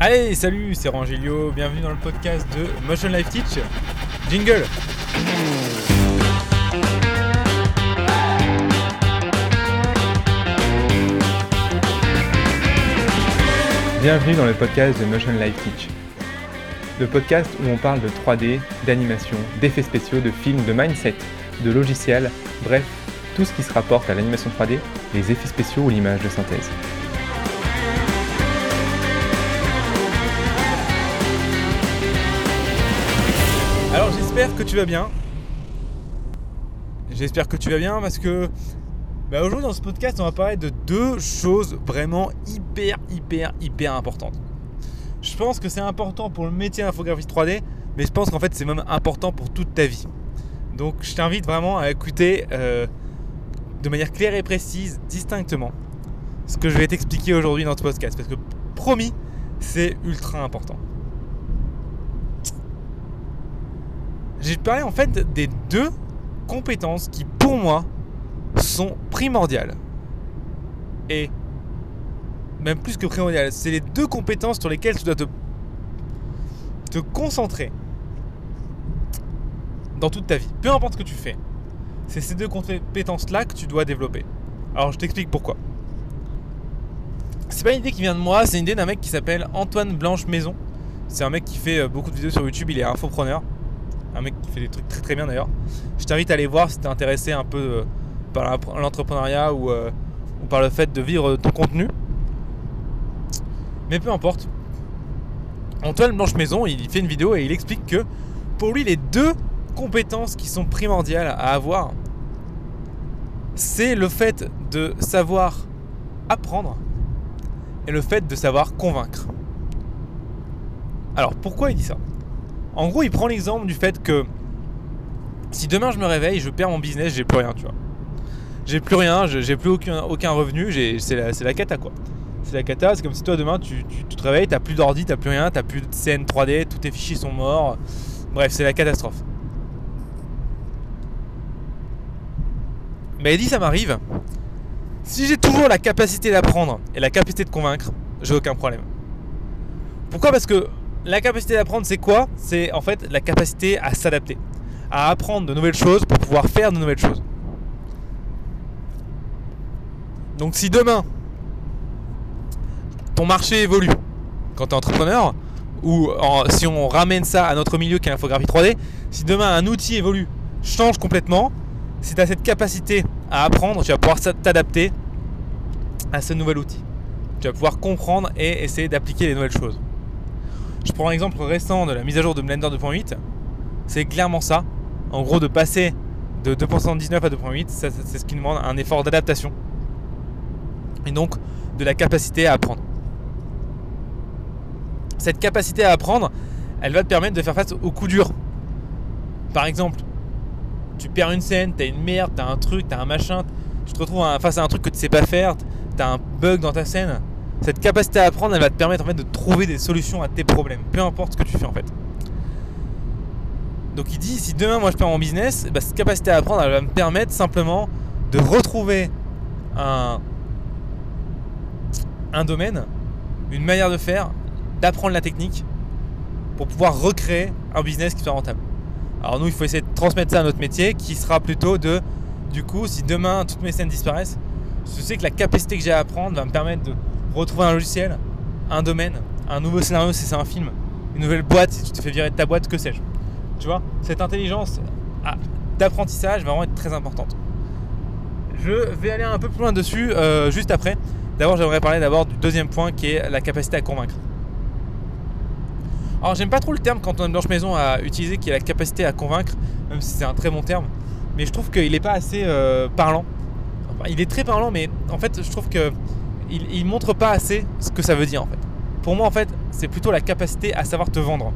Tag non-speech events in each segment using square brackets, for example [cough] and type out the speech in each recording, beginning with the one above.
Allez, salut, c'est Rangilio, bienvenue dans le podcast de Motion Life Teach. Jingle Bienvenue dans le podcast de Motion Life Teach. Le podcast où on parle de 3D, d'animation, d'effets spéciaux, de films, de mindset, de logiciels, bref, tout ce qui se rapporte à l'animation 3D, les effets spéciaux ou l'image de synthèse. J'espère que tu vas bien. J'espère que tu vas bien parce que bah, aujourd'hui dans ce podcast on va parler de deux choses vraiment hyper hyper hyper importantes. Je pense que c'est important pour le métier d'infographiste 3D, mais je pense qu'en fait c'est même important pour toute ta vie. Donc je t'invite vraiment à écouter euh, de manière claire et précise, distinctement, ce que je vais t'expliquer aujourd'hui dans ce podcast. Parce que promis, c'est ultra important. J'ai parlé en fait des deux compétences qui pour moi sont primordiales. Et même plus que primordiales, c'est les deux compétences sur lesquelles tu dois te, te concentrer dans toute ta vie. Peu importe ce que tu fais. C'est ces deux compétences-là que tu dois développer. Alors je t'explique pourquoi. C'est pas une idée qui vient de moi, c'est une idée d'un mec qui s'appelle Antoine Blanche Maison. C'est un mec qui fait euh, beaucoup de vidéos sur YouTube, il est infopreneur un mec qui fait des trucs très très bien d'ailleurs. Je t'invite à aller voir si t'es intéressé un peu euh, par l'entrepreneuriat euh, ou, par le fait de vivre ton contenu. Mais peu importe. Antoine Blanche Maison, il fait une vidéo et il explique que pour lui, les deux compétences qui sont primordiales à avoir, c'est le fait de savoir apprendre et le fait de savoir convaincre. Alors pourquoi il dit ça? En gros, il prend l'exemple du fait que si demain je me réveille, je perds mon business, j'ai plus rien, tu vois. J'ai plus rien, j'ai plus aucun, revenu, c'est la, cata quoi. C'est la cata, c'est comme si toi demain tu, te réveilles, t'as plus d'ordi, t'as plus rien, t'as plus de scène 3D, tous tes fichiers sont morts. Bref, c'est la catastrophe. Mais il dit ça m'arrive. Si j'ai toujours la capacité d'apprendre et la capacité de convaincre, j'ai aucun problème. Pourquoi? Parce que la capacité d'apprendre, c'est quoi? C'est en fait la capacité à s'adapter, à apprendre de nouvelles choses pour pouvoir faire de nouvelles choses. Donc si demain, ton marché évolue quand tu es entrepreneur, ou si on ramène ça à notre milieu qui est l'infographie 3D, si demain un outil évolue, change complètement, si tu as cette capacité à apprendre, tu vas pouvoir t'adapter à ce nouvel outil. Tu vas pouvoir comprendre et essayer d'appliquer les nouvelles choses. Je prends l'exemple récent de la mise à jour de Blender 2.8. C'est clairement ça. En gros, de passer de 2.79 à 2.8, c'est ce qui demande un effort d'adaptation. Et donc de la capacité à apprendre. Cette capacité à apprendre, elle va te permettre de faire face aux coups durs. Par exemple, tu perds une scène, t'as une merde, t'as un truc, t'as un machin, tu te retrouves face à un truc que tu sais pas faire, t'as un bug dans ta scène, cette capacité à apprendre, elle va te permettre en fait de trouver des solutions à tes problèmes, peu importe ce que tu fais en fait. Donc il dit, si demain moi je perds mon business, bah, cette capacité à apprendre, elle va me permettre simplement de retrouver un, un domaine, une manière de faire, d'apprendre la technique pour pouvoir recréer un business qui soit rentable. Alors nous, il faut essayer de transmettre ça à notre métier qui sera plutôt de, du coup, si demain toutes mes scènes disparaissent, je sais que la capacité que j'ai à apprendre va me permettre de retrouver un logiciel, un domaine, un nouveau scénario si c'est un film, une nouvelle boîte si tu te fais virer de ta boîte, que sais-je. Tu vois, cette intelligence d'apprentissage va vraiment être très importante. Je vais aller un peu plus loin dessus euh, juste après. D'abord, j'aimerais parler d'abord du deuxième point qui est la capacité à convaincre. Alors, j'aime pas trop le terme qu'Antoine Blanche Maison a utilisé, qui est la capacité à convaincre, même si c'est un très bon terme. Mais je trouve qu'il n'est pas assez euh, parlant. il est très parlant, mais en fait, je trouve que il, montre pas assez ce que ça veut dire en fait. Pour moi en fait, c'est plutôt la capacité à savoir te vendre.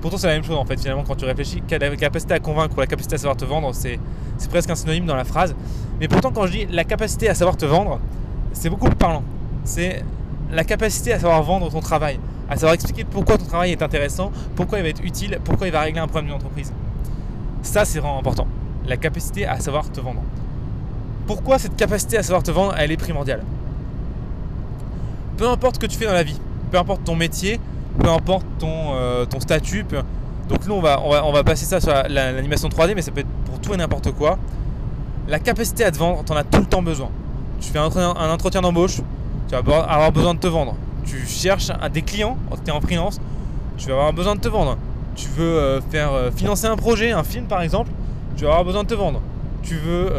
Pourtant c'est la même chose en fait finalement quand tu réfléchis. La capacité à convaincre ou la capacité à savoir te vendre, c'est presque un synonyme dans la phrase. Mais pourtant quand je dis la capacité à savoir te vendre, c'est beaucoup plus parlant. C'est la capacité à savoir vendre ton travail, à savoir expliquer pourquoi ton travail est intéressant, pourquoi il va être utile, pourquoi il va régler un problème d'une entreprise. Ça c'est vraiment important. La capacité à savoir te vendre. Pourquoi cette capacité à savoir te vendre, elle est primordiale? Peu importe ce que tu fais dans la vie, peu importe ton métier, peu importe ton, euh, statut. Donc nous, on va, on, va, passer ça sur l'animation 3D, mais ça peut être pour tout et n'importe quoi. La capacité à te vendre, tu en as tout le temps besoin. Tu fais un, un entretien d'embauche, tu vas avoir besoin de te vendre. Tu cherches des clients, tu es en freelance, tu vas avoir besoin de te vendre. Tu veux euh, faire euh, financer un projet, un film par exemple, tu vas avoir besoin de te vendre. Tu veux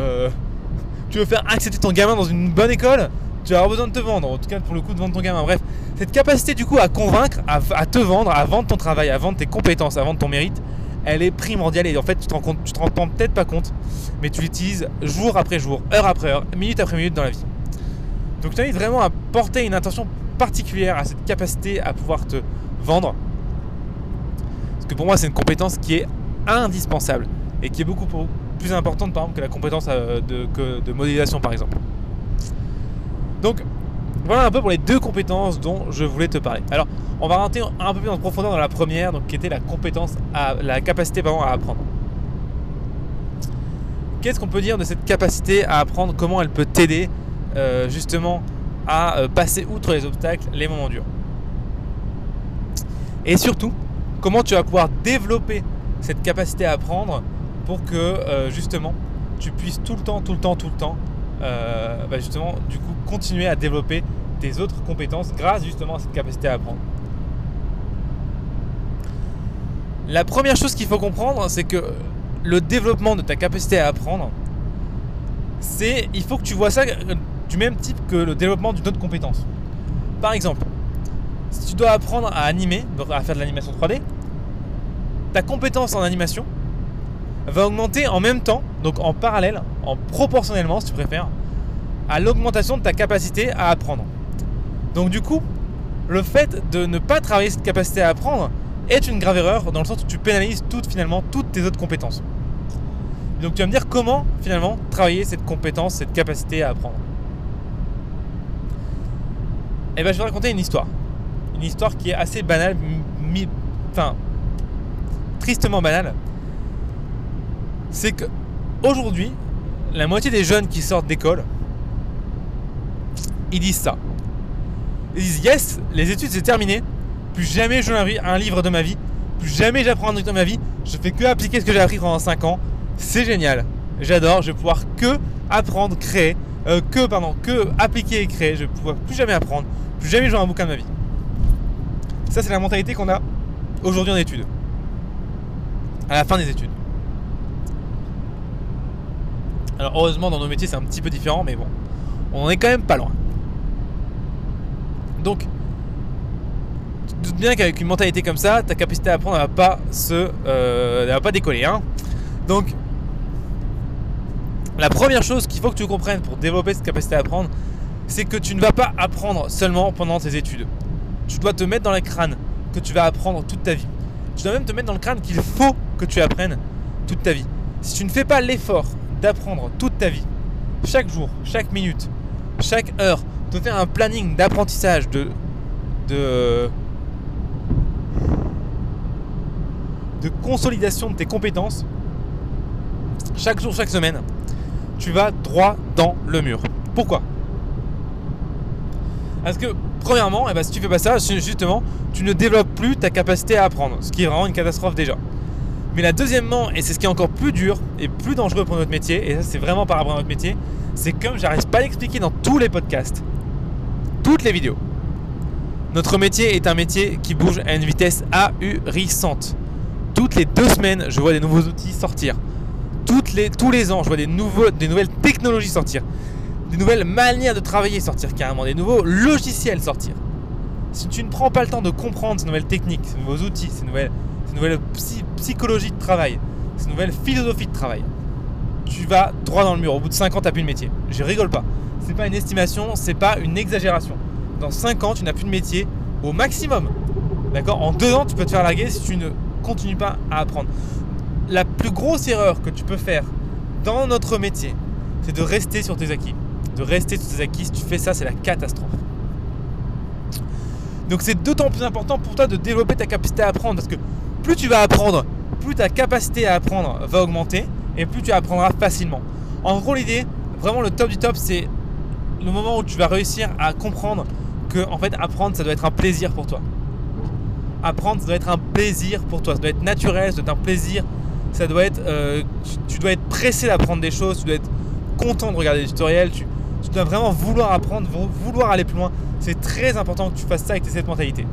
[laughs] faire accepter ton gamin dans une bonne école, tu vas avoir besoin de te vendre. En tout cas, pour le coup, de vendre ton gamin. Bref, cette capacité du coup à convaincre, à, te vendre, à vendre ton travail, à vendre tes compétences, à vendre ton mérite, elle est primordiale. Et en fait, tu te rends compte, tu te rends peut-être pas compte, mais tu l'utilises jour après jour, heure après heure, minute après minute dans la vie. Donc, je t'invite vraiment à porter une attention particulière à cette capacité à pouvoir te vendre. Parce que pour moi, c'est une compétence qui est indispensable et qui est beaucoup plus importante par exemple que la compétence euh, de, de modélisation par exemple. Donc voilà un peu pour les deux compétences dont je voulais te parler. Alors on va rentrer un peu plus en profondeur dans la première, donc qui était la compétence à la capacité à apprendre. Qu'est-ce qu'on peut dire de cette capacité à apprendre? Comment elle peut t'aider euh, justement à euh, passer outre les obstacles, les moments durs? Et surtout, comment tu vas pouvoir développer cette capacité à apprendre pour que euh, justement tu puisses tout le temps, tout le temps, tout le temps, bah, justement, du coup, continuer à développer tes autres compétences grâce justement à cette capacité à apprendre. La première chose qu'il faut comprendre, c'est que le développement de ta capacité à apprendre, c'est il faut que tu vois ça du même type que le développement d'une autre compétence. Par exemple, si tu dois apprendre à animer, à faire de l'animation 3D, ta compétence en animation va augmenter en même temps, donc en parallèle, en proportionnellement si tu préfères, à l'augmentation de ta capacité à apprendre. Donc du coup, le fait de ne pas travailler cette capacité à apprendre est une grave erreur dans le sens où tu pénalises toutes finalement toutes tes autres compétences. donc tu vas me dire comment finalement travailler cette compétence, cette capacité à apprendre. Eh bien je vais raconter une histoire. Une histoire qui est assez banale, enfin tristement banale. C'est que aujourd'hui, la moitié des jeunes qui sortent d'école, ils disent ça. Ils disent yes, les études c'est terminé, plus jamais je lis un livre de ma vie, plus jamais j'apprends un truc de ma vie, je fais que appliquer ce que j'ai appris pendant 5 ans, c'est génial, j'adore, je vais pouvoir que apprendre, créer, euh, que, pardon, que appliquer et créer, je vais pouvoir plus jamais apprendre, plus jamais jouer un bouquin de ma vie. Ça, c'est la mentalité qu'on a aujourd'hui en études. À la fin des études. Alors, heureusement, dans nos métiers, c'est un petit peu différent, mais bon, on en est quand même pas loin. Donc, tu te doutes bien qu'avec une mentalité comme ça, ta capacité à apprendre, elle va pas se, euh, va pas décoller, hein. Donc, la première chose qu'il faut que tu comprennes pour développer cette capacité à apprendre, c'est que tu ne vas pas apprendre seulement pendant tes études. Tu dois te mettre dans le crâne que tu vas apprendre toute ta vie. Tu dois même te mettre dans le crâne qu'il faut que tu apprennes toute ta vie. Si tu ne fais pas l'effort d'apprendre toute ta vie, chaque jour, chaque minute, chaque heure, de faire un planning d'apprentissage, de, de, de consolidation de tes compétences, chaque jour, chaque semaine, tu vas droit dans le mur. Pourquoi? Parce que, premièrement, eh ben, si tu fais pas ça, justement, tu ne développes plus ta capacité à apprendre, ce qui est vraiment une catastrophe déjà. Mais là, deuxièmement, et c'est ce qui est encore plus dur et plus dangereux pour notre métier, et ça c'est vraiment par rapport à notre métier, c'est comme j'arrive pas à l'expliquer dans tous les podcasts, toutes les vidéos. Notre métier est un métier qui bouge à une vitesse ahurissante. Toutes les deux semaines, je vois des nouveaux outils sortir. Toutes les, tous les ans, je vois des, nouveaux, des nouvelles technologies sortir des nouvelles manières de travailler sortir carrément, des nouveaux logiciels sortir. Si tu ne prends pas le temps de comprendre ces nouvelles techniques, ces nouveaux outils, ces nouvelles, ces nouvelles psychologies de travail, ces nouvelles philosophies de travail, tu vas droit dans le mur. Au bout de 5 ans, tu n'as plus de métier. Je rigole pas. C'est pas une estimation, c'est pas une exagération. Dans 5 ans, tu n'as plus de métier au maximum. D'accord? En 2 ans, tu peux te faire larguer si tu ne continues pas à apprendre. La plus grosse erreur que tu peux faire dans notre métier, c'est de rester sur tes acquis de rester sur tes acquis. Si tu fais ça, c'est la catastrophe. Donc c'est d'autant plus important pour toi de développer ta capacité à apprendre parce que plus tu vas apprendre, plus ta capacité à apprendre va augmenter et plus tu apprendras facilement. En gros, l'idée, vraiment le top du top, c'est le moment où tu vas réussir à comprendre que en fait apprendre ça doit être un plaisir pour toi. Apprendre ça doit être un plaisir pour toi, ça doit être naturel, ça doit être un plaisir, ça doit être, euh, tu, dois être pressé d'apprendre des choses, tu dois être content de regarder des tutoriels, tu, dois vraiment vouloir apprendre, vouloir aller plus loin. C'est très important que tu fasses ça avec cette mentalité.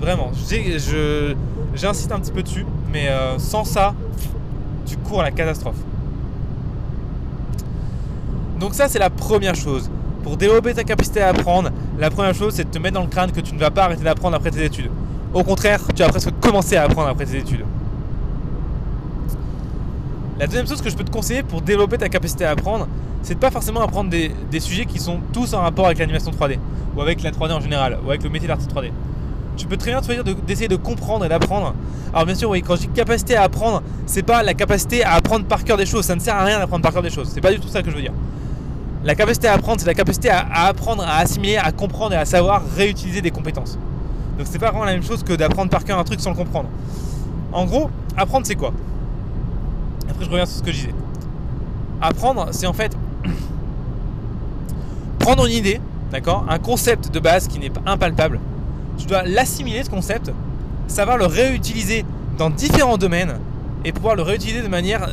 Vraiment, j'insiste un petit peu dessus, mais euh, sans ça, tu cours à la catastrophe. Donc ça c'est la première chose. Pour développer ta capacité à apprendre, la première chose c'est de te mettre dans le crâne que tu ne vas pas arrêter d'apprendre après tes études. Au contraire, tu vas presque commencer à apprendre après tes études. La deuxième chose que je peux te conseiller pour développer ta capacité à apprendre, c'est de pas forcément apprendre des, sujets qui sont tous en rapport avec l'animation 3D, ou avec la 3D en général, ou avec le métier d'artiste 3D. Tu peux très bien choisir d'essayer de, comprendre et d'apprendre. Alors bien sûr, oui, quand je dis capacité à apprendre, c'est pas la capacité à apprendre par cœur des choses. Ça ne sert à rien d'apprendre par cœur des choses. C'est pas du tout ça que je veux dire. La capacité à apprendre, c'est la capacité à, apprendre, à assimiler, à comprendre et à savoir réutiliser des compétences. Donc c'est pas vraiment la même chose que d'apprendre par cœur un truc sans le comprendre. En gros, apprendre c'est quoi? Après je reviens sur ce que je disais. Apprendre, c'est en fait [clears throat] prendre une idée, d'accord? Un concept de base qui n'est pas impalpable. Tu dois l'assimiler ce concept, savoir le réutiliser dans différents domaines et pouvoir le réutiliser de manière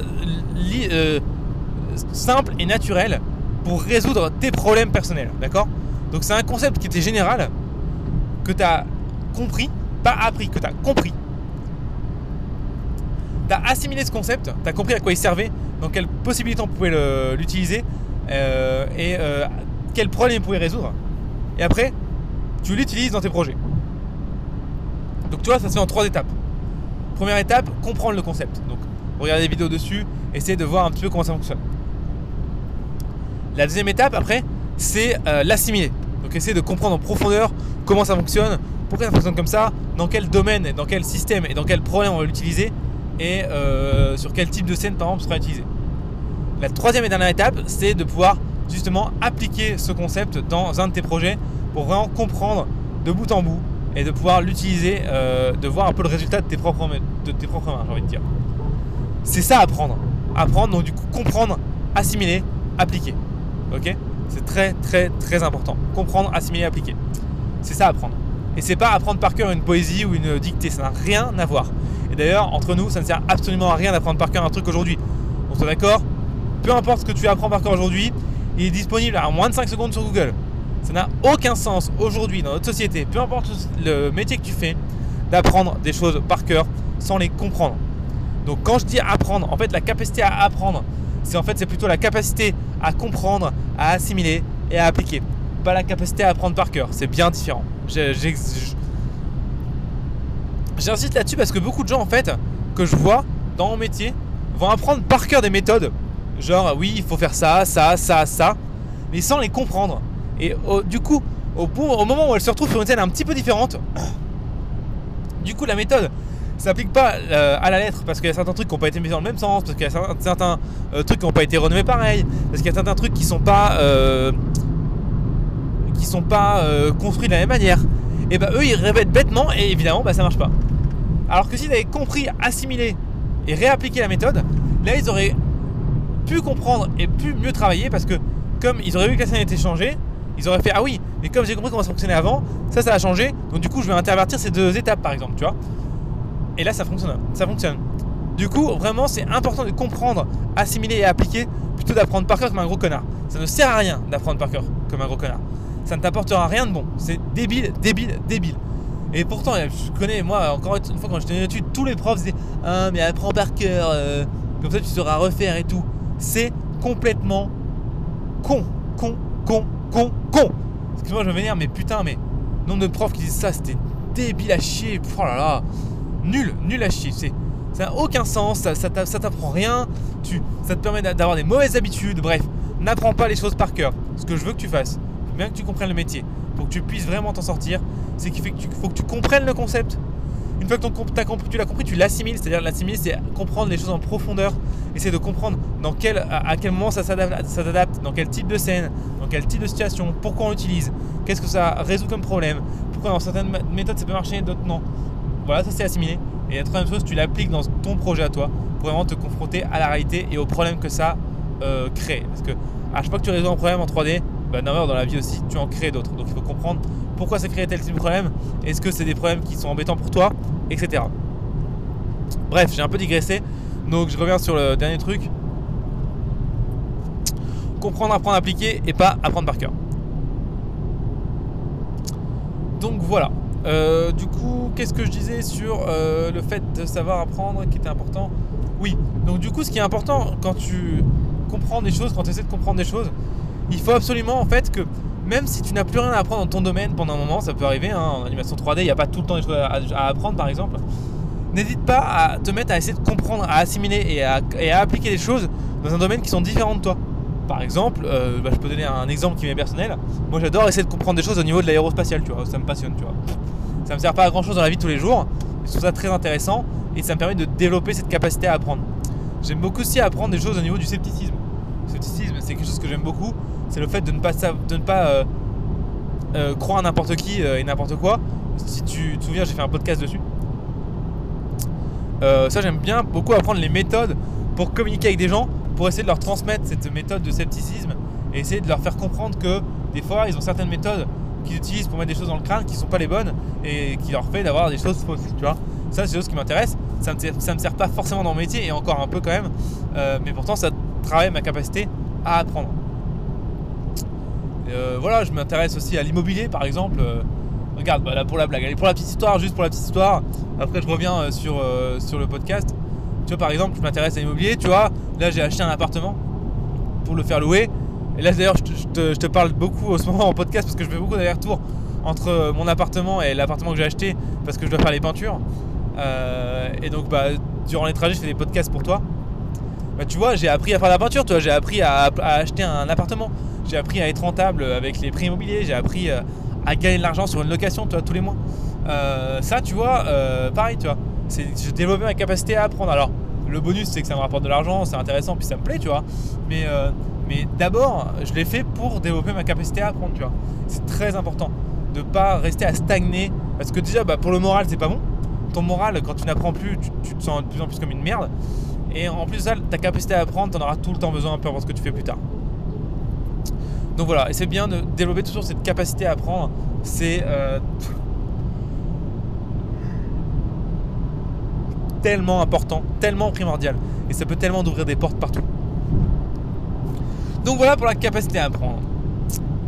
euh, simple et naturelle pour résoudre tes problèmes personnels. D'accord? Donc c'est un concept qui était général, que tu as compris, pas appris, que tu as compris. Tu as assimilé ce concept, tu as compris à quoi il servait, dans quelles possibilités on pouvait l'utiliser euh, et euh, quels problèmes il pouvait résoudre. Et après, tu l'utilises dans tes projets. Donc tu vois, ça se fait en trois étapes. Première étape, comprendre le concept. Donc regarder des vidéos dessus, essayer de voir un petit peu comment ça fonctionne. La deuxième étape après, c'est euh, l'assimiler. Donc essayer de comprendre en profondeur comment ça fonctionne, pourquoi ça fonctionne comme ça, dans quel domaine, dans quel système et dans quel problème on va l'utiliser et euh, sur quel type de scène par exemple sera utilisé. La troisième et dernière étape, c'est de pouvoir justement appliquer ce concept dans un de tes projets pour vraiment comprendre de bout en bout et de pouvoir l'utiliser, euh, de voir un peu le résultat de tes propres, mains, j'ai envie de dire. C'est ça apprendre. Apprendre, donc du coup comprendre, assimiler, appliquer. Ok? C'est très très très important. Comprendre, assimiler, appliquer. C'est ça apprendre. Et c'est pas apprendre par cœur une poésie ou une dictée, ça n'a rien à voir. Et d'ailleurs, entre nous, ça ne sert absolument à rien d'apprendre par cœur un truc aujourd'hui. On se d'accord? Peu importe ce que tu apprends par cœur aujourd'hui, il est disponible à moins de 5 secondes sur Google. Ça n'a aucun sens aujourd'hui dans notre société, peu importe le métier que tu fais, d'apprendre des choses par cœur sans les comprendre. Donc quand je dis apprendre, en fait la capacité à apprendre, c'est en fait c'est plutôt la capacité à comprendre, à assimiler et à appliquer. Pas la capacité à apprendre par cœur, c'est bien différent. J'insiste là-dessus parce que beaucoup de gens en fait que je vois dans mon métier vont apprendre par cœur des méthodes. Genre oui il faut faire ça, ça, ça, ça, mais sans les comprendre. Et du coup, au, moment où elles se retrouvent sur une scène un petit peu différente, [coughs] du coup la méthode s'applique pas euh, à la lettre parce qu'il y a certains trucs qui n'ont pas été mis dans le même sens, parce qu'il y a certains, euh, trucs qui n'ont pas été renommés pareil, parce qu'il y a certains trucs qui sont pas euh, qui sont pas construits de la même manière. Et bah eux ils répètent bêtement et évidemment bah ça marche pas. Alors que s'ils avaient compris, assimilé et réappliqué la méthode, là ils auraient pu comprendre et pu mieux travailler parce que comme ils auraient vu que la scène été changée, ils auraient fait ah oui, mais comme j'ai compris comment ça fonctionnait avant, ça ça a changé, donc du coup je vais intervertir ces deux étapes par exemple, tu vois. Et là, ça fonctionne. Ça fonctionne. Du coup, vraiment, c'est important de comprendre, assimiler et appliquer plutôt d'apprendre par cœur comme un gros connard. Ça ne sert à rien d'apprendre par cœur comme un gros connard. Ça ne t'apportera rien de bon. C'est débile, débile, débile. Et pourtant, je connais, moi, encore une fois, quand j'étais en études, tous les profs disaient Ah, mais apprends par cœur, euh, comme ça tu sauras refaire et tout. C'est complètement con, con, con, con, con. Excuse-moi, je vais venir, mais putain, mais nombre de profs qui disent ça, c'était débile à chier. Oh nul, nul à chier. ça n'a aucun sens, ça, ça t'apprend rien, tu, ça te permet d'avoir des mauvaises habitudes. Bref, n'apprends pas les choses par cœur. Ce que je veux que tu fasses, bien que tu comprennes le métier, pour que tu puisses vraiment t'en sortir, c'est qu'il faut que tu comprennes le concept. Une fois que tu l'as compris, tu l'assimiles. C'est-à-dire l'assimiler, c'est comprendre les choses en profondeur, essayer de comprendre dans quel, à, quel moment ça s'adapte, dans quel type de scène, dans quel type de situation, pourquoi on l'utilise, qu'est-ce que ça résout comme problème, pourquoi dans certaines méthodes ça peut marcher, d'autres non. Voilà, ça c'est assimilé. Et la troisième chose, tu l'appliques dans ton projet à toi pour vraiment te confronter à la réalité et aux problèmes que ça euh, crée. Parce que à chaque fois que tu résous un problème en 3D, bah, dans la vie aussi, tu en crées d'autres. Donc il faut comprendre pourquoi ça crée tel type de problème, est-ce que c'est des problèmes qui sont embêtants pour toi, etc. Bref, j'ai un peu digressé, donc je reviens sur le dernier truc. Comprendre, apprendre, appliquer et pas apprendre par cœur. Donc voilà. Euh, du coup, qu'est-ce que je disais sur euh, le fait de savoir apprendre qui était important? Oui, donc du coup, ce qui est important quand tu comprends des choses, quand tu essaies de comprendre des choses, il faut absolument en fait que même si tu n'as plus rien à apprendre dans ton domaine pendant un moment, ça peut arriver, hein, en animation 3D, il n'y a pas tout le temps des choses à, apprendre par exemple, n'hésite pas à te mettre à essayer de comprendre, à assimiler et à, appliquer des choses dans un domaine qui sont différents de toi. Par exemple, euh, bah, je peux donner un exemple qui m'est personnel. Moi, j'adore essayer de comprendre des choses au niveau de l'aérospatial, tu. Ça me passionne, tu vois. Ça me sert pas à grand chose dans la vie de tous les jours. Je trouve ça très intéressant et ça me permet de développer cette capacité à apprendre. J'aime beaucoup aussi apprendre des choses au niveau du scepticisme. Le scepticisme, c'est quelque chose que j'aime beaucoup. C'est le fait de ne pas, ne euh, euh, croire à n'importe qui et n'importe quoi. Si tu te souviens, j'ai fait un podcast dessus. ça, j'aime bien beaucoup apprendre les méthodes pour communiquer avec des gens pour essayer de leur transmettre cette méthode de scepticisme et essayer de leur faire comprendre que des fois ils ont certaines méthodes qu'ils utilisent pour mettre des choses dans le crâne qui sont pas les bonnes et qui leur fait d'avoir des choses fausses, tu vois. Ça, c'est des choses qui m'intéressent. Ça me, ça me sert pas forcément dans mon métier et encore un peu quand même, euh, mais pourtant ça travaille ma capacité à apprendre. Euh, voilà, je m'intéresse aussi à l'immobilier par exemple. Euh, regarde, bah, là pour la blague, allez pour la petite histoire, juste pour la petite histoire. Après, je reviens sur, sur le podcast. Tu vois, par exemple, je m'intéresse à l'immobilier, tu vois. Là, j'ai acheté un appartement pour le faire louer. Et là, d'ailleurs, je, te, parle beaucoup en ce moment en podcast parce que je fais beaucoup d'aller-retour entre mon appartement et l'appartement que j'ai acheté parce que je dois faire les peintures. Euh, et donc, bah, durant les trajets, je fais des podcasts pour toi. Bah, tu vois, j'ai appris à faire la peinture, j'ai appris à, acheter un appartement. J'ai appris à être rentable avec les prix immobiliers. J'ai appris euh, à gagner de l'argent sur une location, tu tous les mois. Euh, ça, tu vois, pareil, tu vois je développé ma capacité à apprendre. Alors, le bonus, c'est que ça me rapporte de l'argent, c'est intéressant, puis ça me plaît, tu vois. Mais, euh, mais d'abord, je l'ai fait pour développer ma capacité à apprendre, tu vois. C'est très important de pas rester à stagner. Parce que déjà, bah, pour le moral, c'est pas bon. Ton moral, quand tu n'apprends plus, tu, te sens de plus en plus comme une merde. Et en plus ça, ta capacité à apprendre, tu en auras tout le temps besoin, peu importe ce que tu fais plus tard. Donc voilà, et c'est bien de développer toujours cette capacité à apprendre. C'est euh, tellement important, tellement primordial. Et ça peut tellement d'ouvrir des portes partout. Donc voilà pour la capacité à apprendre.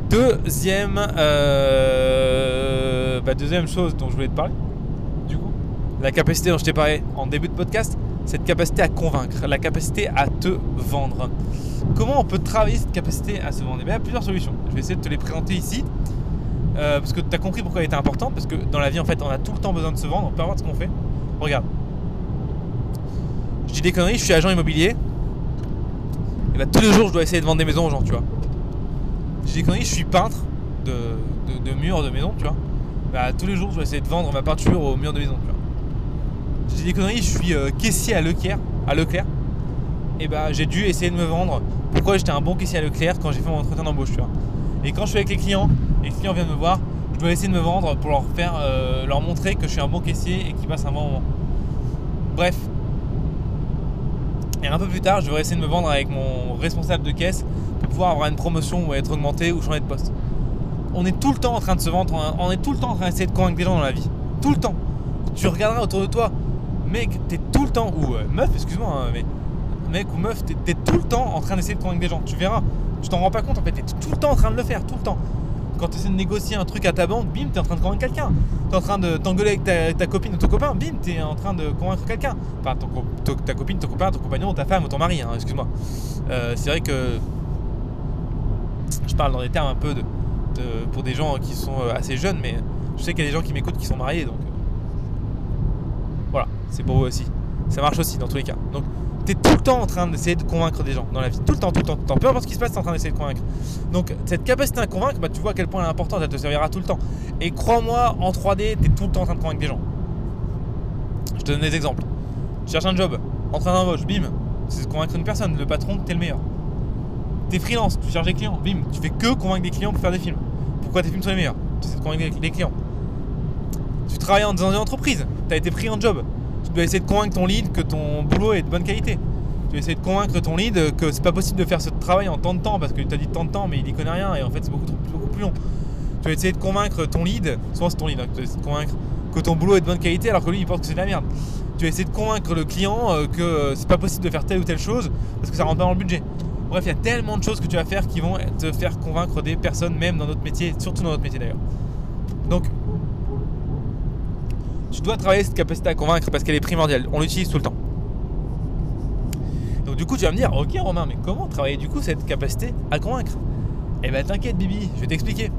Deuxième, euh, bah, deuxième chose dont je voulais te parler, du coup, la capacité dont je t'ai parlé en début de podcast, cette capacité à convaincre, la capacité à te vendre. Comment on peut travailler cette capacité à se vendre? Eh Il y a plusieurs solutions. Je vais essayer de te les présenter ici. Euh, parce que tu as compris pourquoi elle était importante. Parce que dans la vie, en fait, on a tout le temps besoin de se vendre, peu importe ce qu'on fait. Regarde, je dis des conneries, je suis agent immobilier. Et bah tous les jours je dois essayer de vendre des maisons aux gens, tu vois. Je dis des conneries, je suis peintre de, de, murs de maisons, tu vois. Bah tous les jours je dois essayer de vendre ma peinture aux murs de maison, tu vois. Dis des conneries, je suis euh, caissier à Leclerc, à Leclerc. Et bah j'ai dû essayer de me vendre pourquoi j'étais un bon caissier à Leclerc quand j'ai fait mon entretien d'embauche. Et quand je suis avec les clients, et les clients viennent me voir, je dois essayer de me vendre pour leur faire euh, leur montrer que je suis un bon caissier et qu'ils passent un bon moment. Bref, et un peu plus tard, je devrais essayer de me vendre avec mon responsable de caisse pour pouvoir avoir une promotion ou être augmenté ou changer de poste. On est tout le temps en train de se vendre, on est tout le temps en train d'essayer de convaincre des gens dans la vie. Tout le temps. Tu regarderas autour de toi, mec, t'es tout le temps, ou euh, meuf, excuse-moi, hein, mais mec ou meuf, t'es tout le temps en train d'essayer de convaincre des gens. Tu verras, tu t'en rends pas compte en fait, t'es tout le temps en train de le faire, tout le temps quand tu essaies de négocier un truc à ta banque, bim, tu es en train de convaincre quelqu'un. Tu es en train de t'engueuler avec ta, copine ou ton copain, bim, tu es en train de convaincre quelqu'un. Enfin, ta copine, ton copain, ton compagnon, ta femme ou ton mari, hein, excuse-moi. Euh, c'est vrai que je parle dans des termes un peu de, pour des gens qui sont euh, assez jeunes, mais je sais qu'il y a des gens qui m'écoutent qui sont mariés, donc c'est pour eux aussi. Ça marche aussi dans tous les cas. Donc tu es tout le temps en train d'essayer de convaincre des gens dans la vie. Tout le temps, tout le temps, tout le temps. Peu importe ce qui se passe, tu es en train d'essayer de convaincre. Donc, cette capacité à convaincre, bah, tu vois à quel point elle est importante, elle te servira tout le temps. Et crois-moi, en 3D, tu es tout le temps en train de convaincre des gens. Je te donne des exemples. Tu cherches un job, en train d'embauche, bim, c'est convaincre une personne, le patron, t'es le meilleur. T'es freelance, tu cherches des clients, bim, tu fais que convaincre des clients pour faire des films. Pourquoi tes films sont les meilleurs? Tu essaies de convaincre des clients. Tu travailles dans une entreprise, tu as été pris en job, dois essayer de convaincre ton lead que ton boulot est de bonne qualité. Tu dois essayer de convaincre ton lead que c'est pas possible de faire ce travail en tant de temps parce que tu as dit tant de temps mais il y connaît rien et en fait c'est beaucoup, plus long. Tu vas essayer de convaincre ton lead, souvent c'est ton lead, hein, tu vas essayer de convaincre que ton boulot est de bonne qualité alors que lui il pense que c'est de la merde. Tu vas essayer de convaincre le client euh, que c'est pas possible de faire telle ou telle chose parce que ça rentre pas dans le budget. Bref, il y a tellement de choses que tu vas faire qui vont te faire convaincre des personnes, même dans notre métier, surtout dans notre métier d'ailleurs. Donc, tu dois travailler cette capacité à convaincre parce qu'elle est primordiale. On l'utilise tout le temps. Donc du coup, tu vas me dire, ok Romain, mais comment travailler du coup cette capacité à convaincre? Eh ben t'inquiète Bibi, je vais t'expliquer.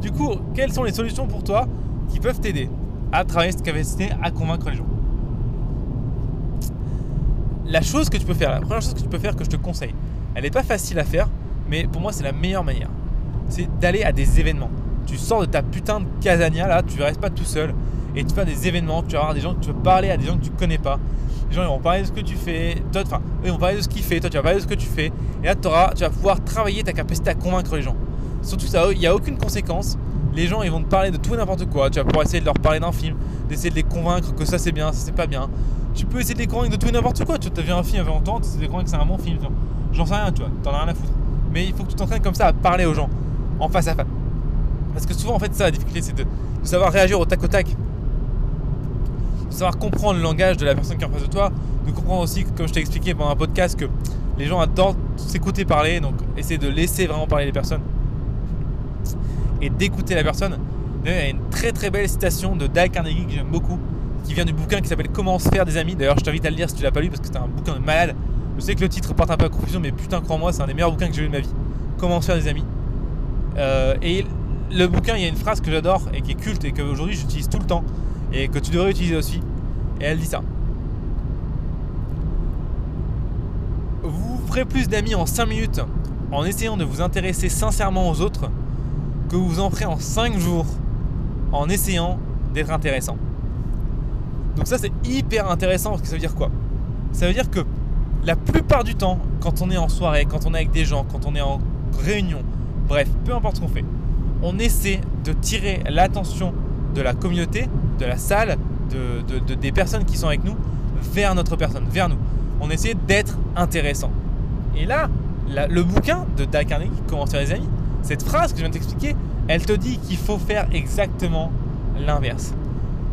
Du coup, quelles sont les solutions pour toi qui peuvent t'aider à travailler cette capacité à convaincre les gens? La chose que tu peux faire, la première chose que tu peux faire que je te conseille, elle n'est pas facile à faire, mais pour moi c'est la meilleure manière. C'est d'aller à des événements. Tu sors de ta putain de casania là, tu ne restes pas tout seul et tu fais des événements, tu vas avoir des gens, tu veux parler à des gens que tu connais pas. Les gens ils vont parler de ce que tu fais, toi, enfin, ils vont parler de ce qu'il fait, toi tu vas parler de ce que tu fais. Et là tu vas pouvoir travailler ta capacité à convaincre les gens. Surtout ça, il n'y a aucune conséquence. Les gens ils vont te parler de tout et n'importe quoi. Tu vas pouvoir essayer de leur parler d'un film, d'essayer de les convaincre que ça c'est bien, ça c'est pas bien. Tu peux essayer de les convaincre de tout et n'importe quoi. Tu as vu un film avant longtemps, tu essaies de les convaincre que c'est un bon film. J'en sais rien, tu vois, t'en as rien à foutre. Mais il faut que tu t'entraînes comme ça à parler aux gens, en face à face. Parce que souvent en fait ça la difficulté c'est de, de savoir réagir au tac au tac de savoir comprendre le langage de la personne qui est en face de toi, de comprendre aussi, comme je t'ai expliqué pendant un podcast, que les gens adorent s'écouter parler, donc essayer de laisser vraiment parler les personnes et d'écouter la personne. Il y a une très très belle citation de Dale Carnegie que j'aime beaucoup, qui vient du bouquin qui s'appelle Comment se faire des amis. D'ailleurs, je t'invite à le lire si tu l'as pas lu parce que c'est un bouquin de malade. Je sais que le titre porte un peu à confusion, mais putain, crois-moi, c'est un des meilleurs bouquins que j'ai lu de ma vie. Comment se faire des amis. Euh, et le bouquin, il y a une phrase que j'adore et qui est culte et qu'aujourd'hui j'utilise tout le temps et que tu devrais utiliser aussi. Et elle dit ça. Vous ferez plus d'amis en 5 minutes en essayant de vous intéresser sincèrement aux autres que vous en ferez en 5 jours en essayant d'être intéressant. Donc ça c'est hyper intéressant parce que ça veut dire quoi? Ça veut dire que la plupart du temps, quand on est en soirée, quand on est avec des gens, quand on est en réunion, bref, peu importe ce qu'on fait, on essaie de tirer l'attention de la communauté de la salle, de, des personnes qui sont avec nous, vers notre personne, vers nous. On essaie d'être intéressant. Et là, le bouquin de Dale Carnegie, Comment faire des amis, cette phrase que je viens de t'expliquer, elle te dit qu'il faut faire exactement l'inverse.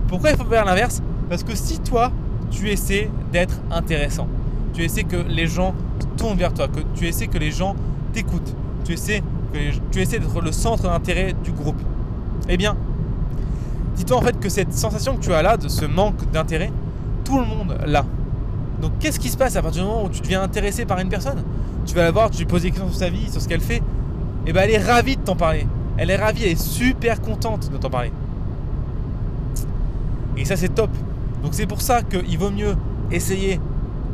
Pourquoi il faut faire l'inverse? Parce que si toi, tu essaies d'être intéressant, tu essaies que les gens tournent vers toi, que tu essaies que les gens t'écoutent, tu essaies, que tu essaies d'être le centre d'intérêt du groupe, eh bien, Dis-toi en fait que cette sensation que tu as là, de ce manque d'intérêt, tout le monde l'a. Donc qu'est-ce qui se passe à partir du moment où tu deviens intéressé par une personne? Tu vas la voir, tu lui poses des questions sur sa vie, sur ce qu'elle fait, et eh ben elle est ravie de t'en parler. Elle est ravie, elle est super contente de t'en parler. Et ça c'est top. Donc c'est pour ça qu'il vaut mieux essayer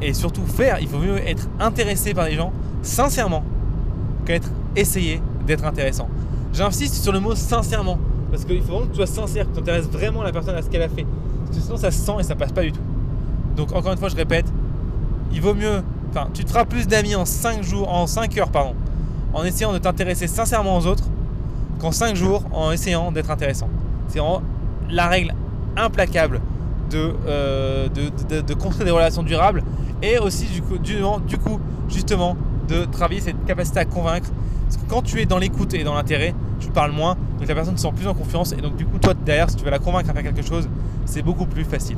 et surtout faire, il vaut mieux être intéressé par les gens sincèrement qu'être essayé d'être intéressant. J'insiste sur le mot sincèrement. Parce qu'il faut vraiment que tu sois sincère, que tu intéresses vraiment la personne à ce qu'elle a fait. Parce que sinon ça se sent et ça passe pas du tout. Donc encore une fois, je répète, il vaut mieux. Enfin, tu te feras plus d'amis en 5 jours, en 5 heures, pardon, en essayant de t'intéresser sincèrement aux autres qu'en 5 jours en essayant d'être intéressant. C'est la règle implacable de, euh, de, construire des relations durables et aussi du coup justement de travailler cette capacité à convaincre. Parce que quand tu es dans l'écoute et dans l'intérêt, tu parles moins, donc la personne se sent plus en confiance et donc du coup toi derrière si tu veux la convaincre à faire quelque chose, c'est beaucoup plus facile.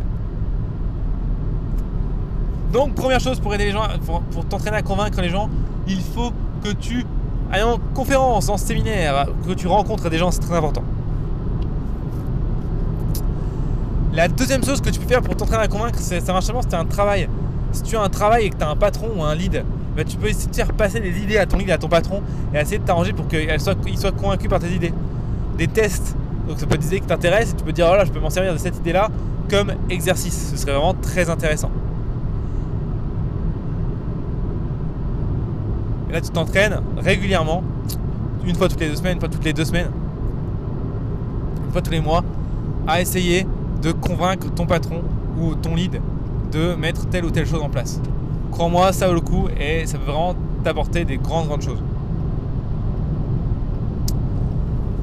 Donc première chose pour aider les gens, pour, t'entraîner à convaincre les gens, il faut que tu ailles en conférence, en séminaire, que tu rencontres des gens, c'est très important. La deuxième chose que tu peux faire pour t'entraîner à convaincre, ça marche seulement c'est un travail. Si tu as un travail et que tu as un patron ou un lead, bah, tu peux essayer de faire passer des idées à ton lead, à ton patron et essayer de t'arranger pour qu'il soit, soit convaincu par tes idées des tests. Donc ça peut être des idées qui t'intéressent et tu peux dire, oh là, je peux m'en servir de cette idée-là comme exercice. Ce serait vraiment très intéressant. Et là, tu t'entraînes régulièrement, une fois toutes les deux semaines, une fois toutes les deux semaines, une fois tous les mois, à essayer de convaincre ton patron ou ton lead de mettre telle ou telle chose en place. Crois-moi, ça vaut le coup et ça peut vraiment t'apporter des grandes, grandes choses.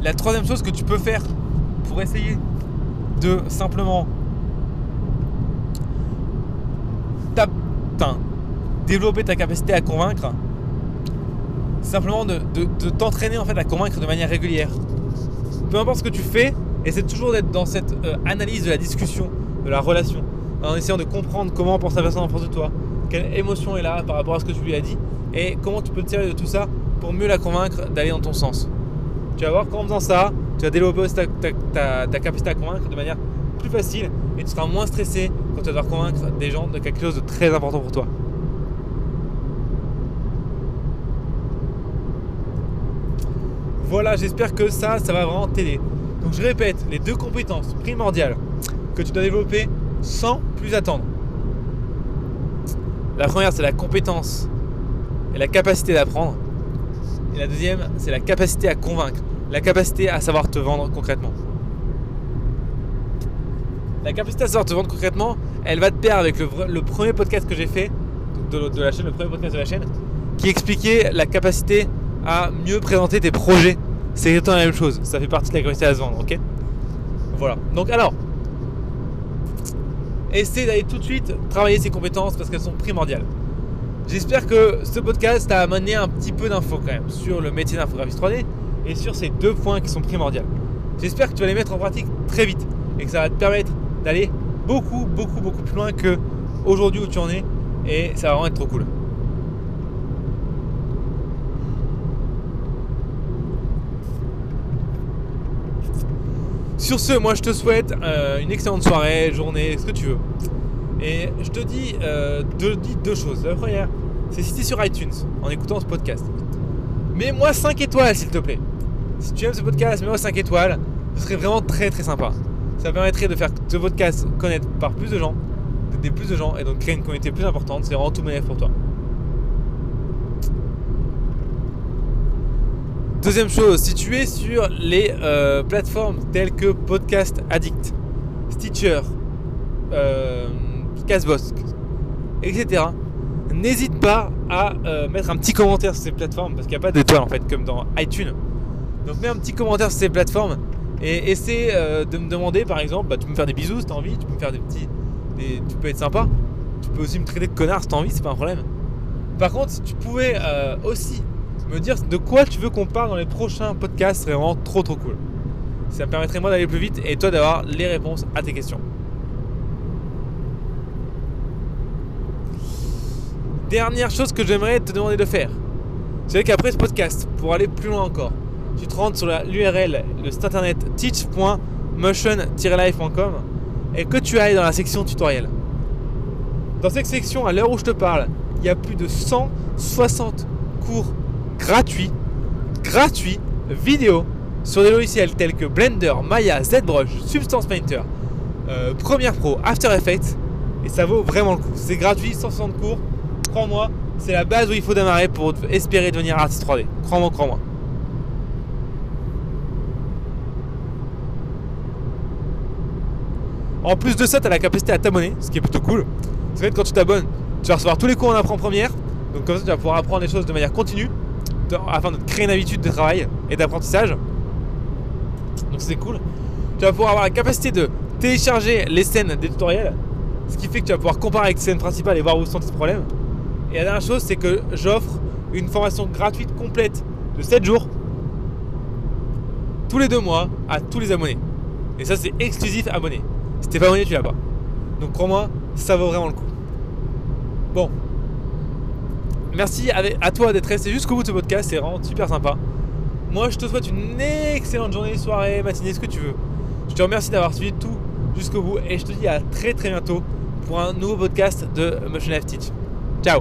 La troisième chose que tu peux faire pour essayer de simplement développer ta capacité à convaincre, simplement de, t'entraîner en à convaincre de manière régulière. peu importe ce que tu fais, essaie toujours d'être dans cette euh, analyse de la discussion, de la relation, en essayant de comprendre comment pense la personne en face de toi, quelle émotion est là par rapport à ce que tu lui as dit, et comment tu peux te tirer de tout ça pour mieux la convaincre d'aller dans ton sens. Tu vas voir qu'en faisant ça, tu vas développer ta, ta, capacité à convaincre de manière plus facile et tu seras moins stressé quand tu vas devoir convaincre des gens de quelque chose de très important pour toi. Voilà, j'espère que ça, ça va vraiment t'aider. Donc je répète, les deux compétences primordiales que tu dois développer sans plus attendre. La première, c'est la compétence et la capacité d'apprendre. Et la deuxième, c'est la capacité à convaincre, la capacité à savoir te vendre concrètement. La capacité à savoir te vendre concrètement, elle va te pair avec le, premier podcast que j'ai fait de, la chaîne, le premier podcast de la chaîne, qui expliquait la capacité à mieux présenter tes projets. C'est exactement la même chose. Ça fait partie de la capacité à se vendre, ok? Voilà. Donc alors, essaie d'aller tout de suite travailler ces compétences parce qu'elles sont primordiales. J'espère que ce podcast t'a amené un petit peu d'infos quand même sur le métier d'infographiste 3D et sur ces deux points qui sont primordiaux. J'espère que tu vas les mettre en pratique très vite et que ça va te permettre d'aller beaucoup, beaucoup, beaucoup plus loin que aujourd'hui où tu en es et ça va vraiment être trop cool. Sur ce, moi je te souhaite euh, une excellente soirée, journée, ce que tu veux. Et je te dis, euh, deux, choses. La première, c'est si tu es sur iTunes en écoutant ce podcast. Mets-moi 5 étoiles s'il te plaît. Si tu aimes ce podcast, mets-moi 5 étoiles. Ce serait vraiment très très sympa. Ça permettrait de faire ce podcast connaître par plus de gens, d'aider plus de gens et donc créer une communauté plus importante. C'est vraiment tout bénéfice pour toi. Deuxième chose, si tu es sur les euh, plateformes telles que Podcast Addict, Stitcher, euh, etc., n'hésite pas à euh, mettre un petit commentaire sur ces plateformes parce qu'il n'y a pas d'étoiles en fait comme dans iTunes. Donc mets un petit commentaire sur ces plateformes et essaie euh, de me demander par exemple, bah, tu peux me faire des bisous si tu as envie, tu peux me faire des petits. tu peux être sympa, tu peux aussi me traiter de connard si tu as envie, c'est pas un problème. Par contre, si tu pouvais aussi me dire de quoi tu veux qu'on parle dans les prochains podcasts serait vraiment trop trop cool. Ça me permettrait moi d'aller plus vite et toi d'avoir les réponses à tes questions. Dernière chose que j'aimerais te demander de faire. C'est qu'après ce podcast, pour aller plus loin encore, tu te rentres sur l'URL, le site internet teach.motion-life.com et que tu ailles dans la section tutoriel. Dans cette section, à l'heure où je te parle, il y a plus de 160 cours gratuit, gratuit, vidéo sur des logiciels tels que Blender, Maya, ZBrush, Substance Painter, euh, Premiere Pro, After Effects et ça vaut vraiment le coup. C'est gratuit, 160 cours. Crois-moi, c'est la base où il faut démarrer pour espérer devenir artiste 3D. Crois-moi, crois-moi. En plus de ça, tu as la capacité à t'abonner, ce qui est plutôt cool. C'est que quand tu t'abonnes, tu vas recevoir tous les cours en apprend première. Donc comme ça, tu vas pouvoir apprendre des choses de manière continue afin de créer une habitude de travail et d'apprentissage. Donc c'est cool. Tu vas pouvoir avoir la capacité de télécharger les scènes des tutoriels, ce qui fait que tu vas pouvoir comparer avec les scènes principales et voir où sont tes problèmes. Et la dernière chose, c'est que j'offre une formation gratuite complète de 7 jours tous les deux mois à tous les abonnés. Et ça, c'est exclusif abonné. Si t'es pas abonné, tu l'as pas. Donc crois-moi, ça vaut vraiment le coup. Bon, Merci à toi d'être resté jusqu'au bout de ce podcast, c'est vraiment super sympa. Moi, je te souhaite une excellente journée, soirée, matinée, ce que tu veux. Je te remercie d'avoir suivi tout jusqu'au bout et je te dis à très très bientôt pour un nouveau podcast de Motion Life Teach. Ciao